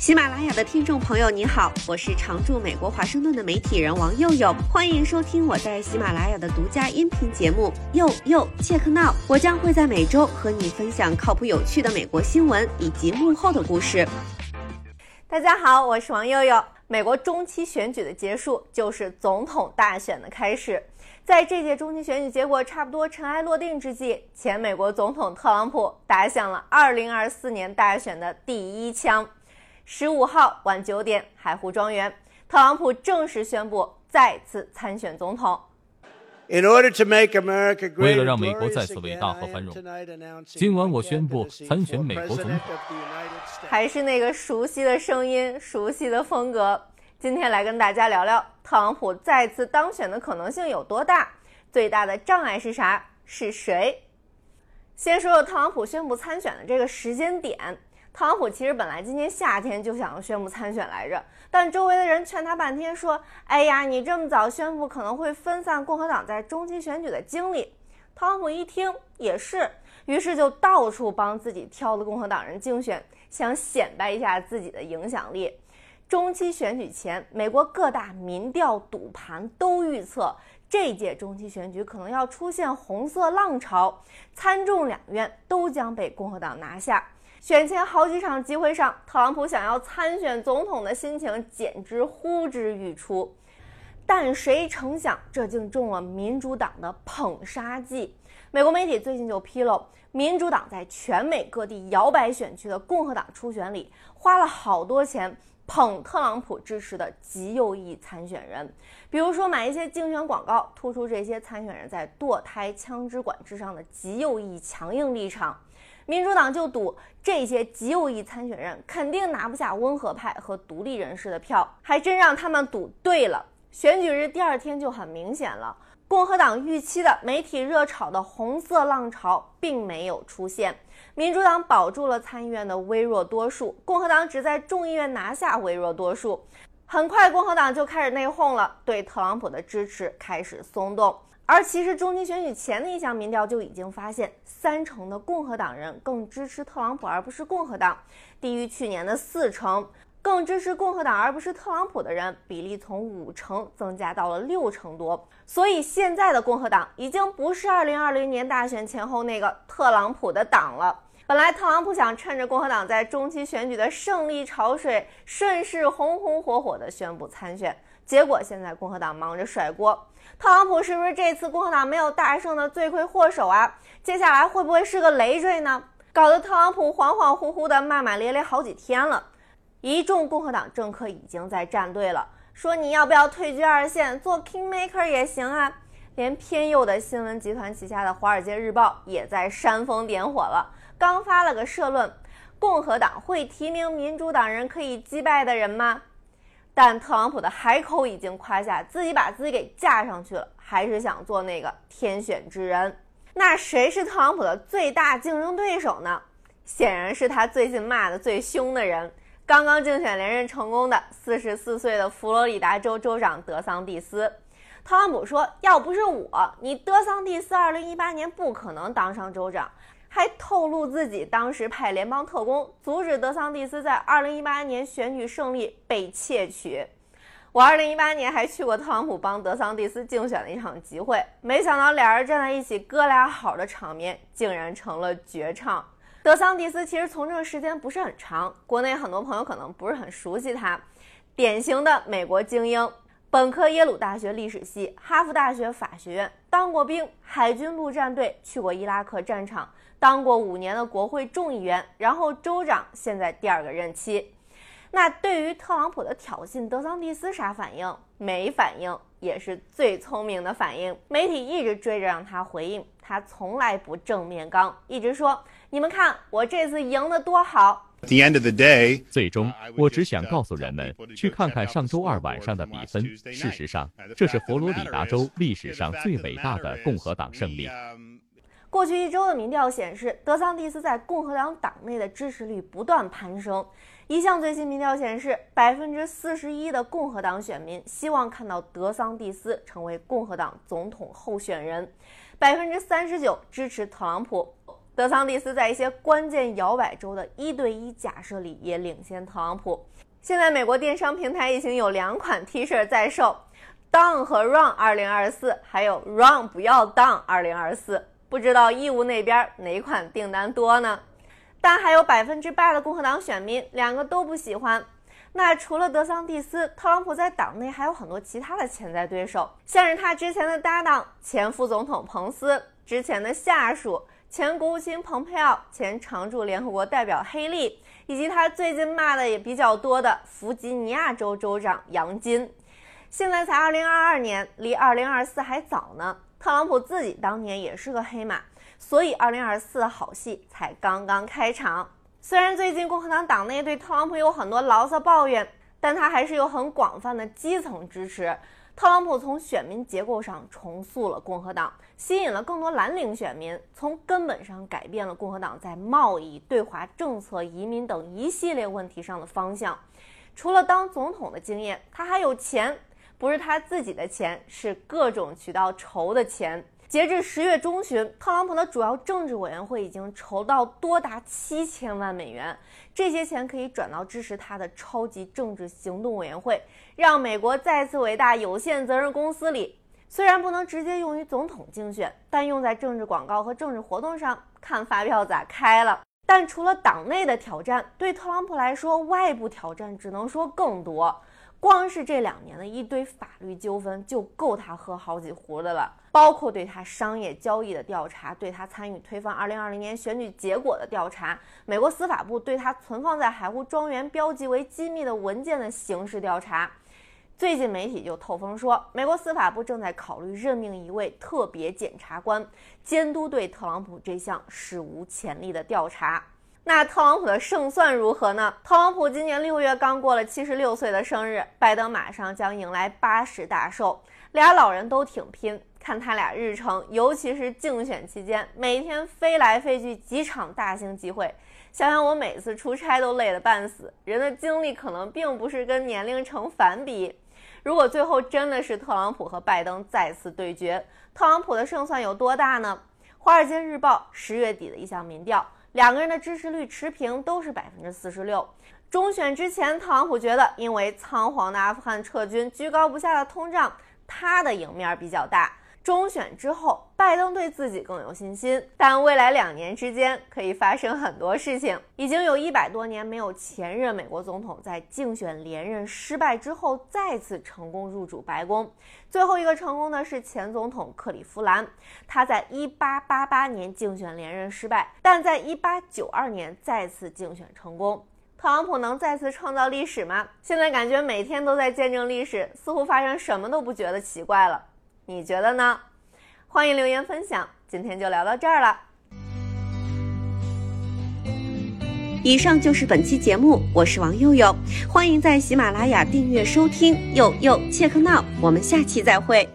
喜马拉雅的听众朋友，你好，我是常驻美国华盛顿的媒体人王佑佑，欢迎收听我在喜马拉雅的独家音频节目《佑佑 Check Now》。我将会在每周和你分享靠谱有趣的美国新闻以及幕后的故事。大家好，我是王佑佑。美国中期选举的结束，就是总统大选的开始。在这届中期选举结果差不多尘埃落定之际，前美国总统特朗普打响了2024年大选的第一枪。十五号晚九点，海湖庄园，特朗普正式宣布再次参选总统。In order to make America great, 为了让美国再次伟大和繁荣，今晚我宣布参选美国总统。还是那个熟悉的声音，熟悉的风格。今天来跟大家聊聊特朗普再次当选的可能性有多大？最大的障碍是啥？是谁？先说说特朗普宣布参选的这个时间点。特朗普其实本来今年夏天就想要宣布参选来着，但周围的人劝他半天，说：“哎呀，你这么早宣布可能会分散共和党在中期选举的精力。”特朗普一听也是，于是就到处帮自己挑的共和党人竞选，想显摆一下自己的影响力。中期选举前，美国各大民调赌盘都预测这届中期选举可能要出现红色浪潮，参众两院都将被共和党拿下。选前好几场集会上，特朗普想要参选总统的心情简直呼之欲出，但谁成想这竟中了民主党的捧杀计。美国媒体最近就披露，民主党在全美各地摇摆选区的共和党初选里，花了好多钱捧特朗普支持的极右翼参选人，比如说买一些竞选广告，突出这些参选人在堕胎、枪支管制上的极右翼强硬立场。民主党就赌这些极右翼参选人肯定拿不下温和派和独立人士的票，还真让他们赌对了。选举日第二天就很明显了，共和党预期的媒体热炒的红色浪潮并没有出现，民主党保住了参议院的微弱多数，共和党只在众议院拿下微弱多数。很快，共和党就开始内讧了，对特朗普的支持开始松动。而其实，中期选举前的一项民调就已经发现，三成的共和党人更支持特朗普而不是共和党，低于去年的四成。更支持共和党而不是特朗普的人比例从五成增加到了六成多。所以，现在的共和党已经不是2020年大选前后那个特朗普的党了。本来，特朗普想趁着共和党在中期选举的胜利潮水，顺势红红火火地宣布参选。结果现在共和党忙着甩锅，特朗普是不是这次共和党没有大胜的罪魁祸首啊？接下来会不会是个累赘呢？搞得特朗普恍恍惚惚的骂骂咧咧好几天了。一众共和党政客已经在站队了，说你要不要退居二线做 kingmaker 也行啊。连偏右的新闻集团旗下的《华尔街日报》也在煽风点火了，刚发了个社论：共和党会提名民主党人可以击败的人吗？但特朗普的海口已经夸下自己把自己给架上去了，还是想做那个天选之人。那谁是特朗普的最大竞争对手呢？显然是他最近骂的最凶的人，刚刚竞选连任成功的四十四岁的佛罗里达州州长德桑蒂斯。特朗普说：“要不是我，你德桑蒂斯二零一八年不可能当上州长。”还透露自己当时派联邦特工阻止德桑蒂斯在2018年选举胜利被窃取。我2018年还去过特朗普帮德桑蒂斯竞选的一场集会，没想到俩人站在一起哥俩好的场面竟然成了绝唱。德桑蒂斯其实从政时间不是很长，国内很多朋友可能不是很熟悉他，典型的美国精英，本科耶鲁大学历史系，哈佛大学法学院，当过兵，海军陆战队，去过伊拉克战场。当过五年的国会众议员，然后州长，现在第二个任期。那对于特朗普的挑衅，德桑蒂斯啥反应？没反应，也是最聪明的反应。媒体一直追着让他回应，他从来不正面刚，一直说：“你们看我这次赢得多好。” the end of the day，最终我只想告诉人们，去看看上周二晚上的比分。事实上，这是佛罗里达州历史上最伟大的共和党胜利。过去一周的民调显示，德桑蒂斯在共和党党内的支持率不断攀升。一项最新民调显示，百分之四十一的共和党选民希望看到德桑蒂斯成为共和党总统候选人，百分之三十九支持特朗普。德桑蒂斯在一些关键摇摆州的一对一假设里也领先特朗普。现在美国电商平台已经有两款 T 恤在售，Down 和 Run 2024，还有 Run 不要 Down 2024。不知道义乌那边哪款订单多呢？但还有百分之八的共和党选民两个都不喜欢。那除了德桑蒂斯，特朗普在党内还有很多其他的潜在对手，像是他之前的搭档前副总统彭斯，之前的下属前国务卿蓬佩奥，前常驻联合国代表黑利，以及他最近骂的也比较多的弗吉尼亚州州长杨金。现在才二零二二年，离二零二四还早呢。特朗普自己当年也是个黑马，所以二零二四的好戏才刚刚开场。虽然最近共和党党内对特朗普有很多牢骚抱怨，但他还是有很广泛的基层支持。特朗普从选民结构上重塑了共和党，吸引了更多蓝领选民，从根本上改变了共和党在贸易、对华政策、移民等一系列问题上的方向。除了当总统的经验，他还有钱。不是他自己的钱，是各种渠道筹的钱。截至十月中旬，特朗普的主要政治委员会已经筹到多达七千万美元，这些钱可以转到支持他的超级政治行动委员会，让美国再次伟大有限责任公司里。虽然不能直接用于总统竞选，但用在政治广告和政治活动上，看发票咋开了。但除了党内的挑战，对特朗普来说，外部挑战只能说更多。光是这两年的一堆法律纠纷就够他喝好几壶的了，包括对他商业交易的调查，对他参与推翻2020年选举结果的调查，美国司法部对他存放在海湖庄园标记为机密的文件的刑事调查。最近媒体就透风说，美国司法部正在考虑任命一位特别检察官，监督对特朗普这项史无前例的调查。那特朗普的胜算如何呢？特朗普今年六月刚过了七十六岁的生日，拜登马上将迎来八十大寿，俩老人都挺拼。看他俩日程，尤其是竞选期间，每天飞来飞去几场大型集会，想想我每次出差都累得半死。人的精力可能并不是跟年龄成反比。如果最后真的是特朗普和拜登再次对决，特朗普的胜算有多大呢？华尔街日报十月底的一项民调。两个人的支持率持平，都是百分之四十六。中选之前，特朗普觉得因为仓皇的阿富汗撤军、居高不下的通胀，他的赢面比较大。中选之后，拜登对自己更有信心，但未来两年之间可以发生很多事情。已经有一百多年没有前任美国总统在竞选连任失败之后再次成功入主白宫。最后一个成功的是前总统克利夫兰，他在1888年竞选连任失败，但在1892年再次竞选成功。特朗普能再次创造历史吗？现在感觉每天都在见证历史，似乎发生什么都不觉得奇怪了。你觉得呢？欢迎留言分享。今天就聊到这儿了。以上就是本期节目，我是王佑佑，欢迎在喜马拉雅订阅收听。佑佑切克闹，我们下期再会。